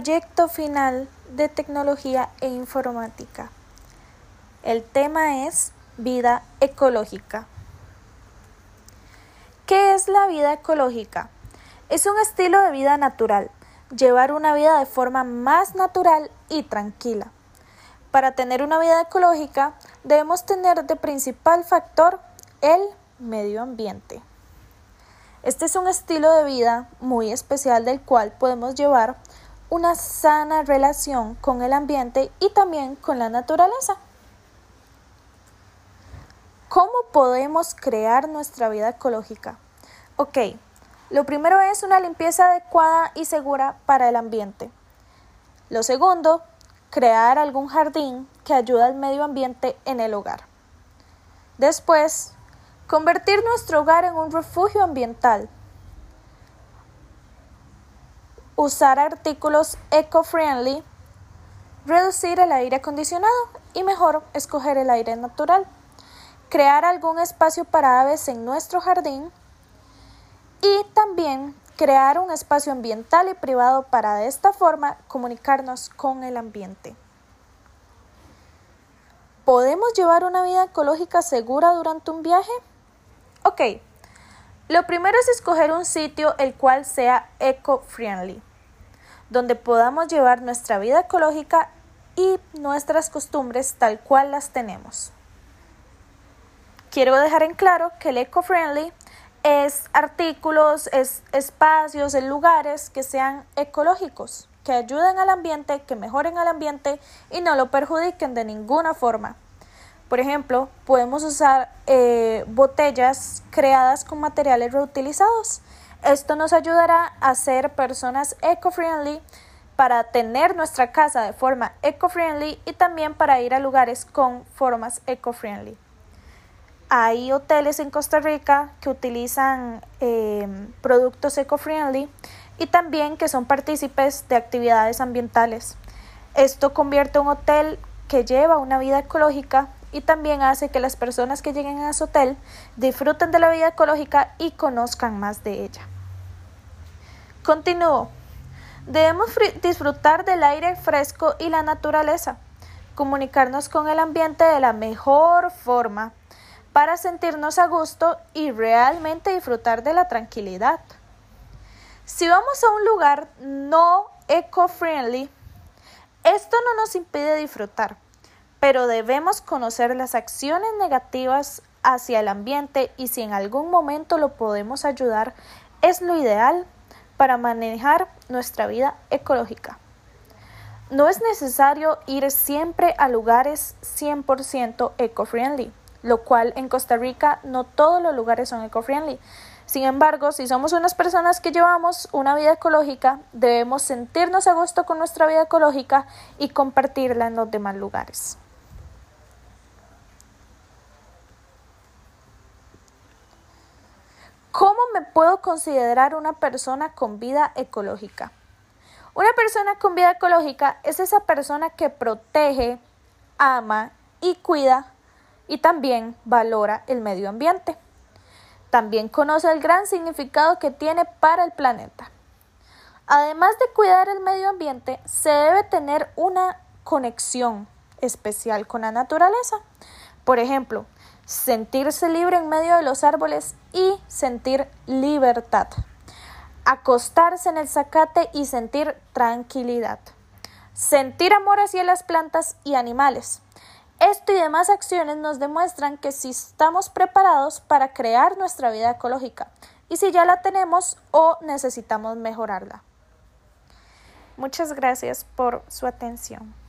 proyecto final de tecnología e informática. El tema es vida ecológica. ¿Qué es la vida ecológica? Es un estilo de vida natural, llevar una vida de forma más natural y tranquila. Para tener una vida ecológica debemos tener de principal factor el medio ambiente. Este es un estilo de vida muy especial del cual podemos llevar una sana relación con el ambiente y también con la naturaleza. ¿Cómo podemos crear nuestra vida ecológica? Ok, lo primero es una limpieza adecuada y segura para el ambiente. Lo segundo, crear algún jardín que ayude al medio ambiente en el hogar. Después, Convertir nuestro hogar en un refugio ambiental. Usar artículos eco-friendly. Reducir el aire acondicionado y mejor escoger el aire natural. Crear algún espacio para aves en nuestro jardín. Y también crear un espacio ambiental y privado para de esta forma comunicarnos con el ambiente. ¿Podemos llevar una vida ecológica segura durante un viaje? Ok, lo primero es escoger un sitio el cual sea eco-friendly, donde podamos llevar nuestra vida ecológica y nuestras costumbres tal cual las tenemos. Quiero dejar en claro que el eco-friendly es artículos, es espacios, es lugares que sean ecológicos, que ayuden al ambiente, que mejoren al ambiente y no lo perjudiquen de ninguna forma. Por ejemplo, podemos usar eh, botellas creadas con materiales reutilizados. Esto nos ayudará a ser personas eco-friendly para tener nuestra casa de forma eco-friendly y también para ir a lugares con formas eco-friendly. Hay hoteles en Costa Rica que utilizan eh, productos eco-friendly y también que son partícipes de actividades ambientales. Esto convierte un hotel que lleva una vida ecológica y también hace que las personas que lleguen a su hotel disfruten de la vida ecológica y conozcan más de ella. Continúo. Debemos disfrutar del aire fresco y la naturaleza, comunicarnos con el ambiente de la mejor forma para sentirnos a gusto y realmente disfrutar de la tranquilidad. Si vamos a un lugar no eco-friendly, esto no nos impide disfrutar, pero debemos conocer las acciones negativas hacia el ambiente y si en algún momento lo podemos ayudar, es lo ideal para manejar nuestra vida ecológica. No es necesario ir siempre a lugares 100% eco-friendly, lo cual en Costa Rica no todos los lugares son eco-friendly. Sin embargo, si somos unas personas que llevamos una vida ecológica, debemos sentirnos a gusto con nuestra vida ecológica y compartirla en los demás lugares. ¿Cómo puedo considerar una persona con vida ecológica? Una persona con vida ecológica es esa persona que protege, ama y cuida y también valora el medio ambiente. También conoce el gran significado que tiene para el planeta. Además de cuidar el medio ambiente, se debe tener una conexión especial con la naturaleza. Por ejemplo, sentirse libre en medio de los árboles y sentir libertad. Acostarse en el zacate y sentir tranquilidad. Sentir amor hacia las plantas y animales. Esto y demás acciones nos demuestran que si estamos preparados para crear nuestra vida ecológica y si ya la tenemos o necesitamos mejorarla. Muchas gracias por su atención.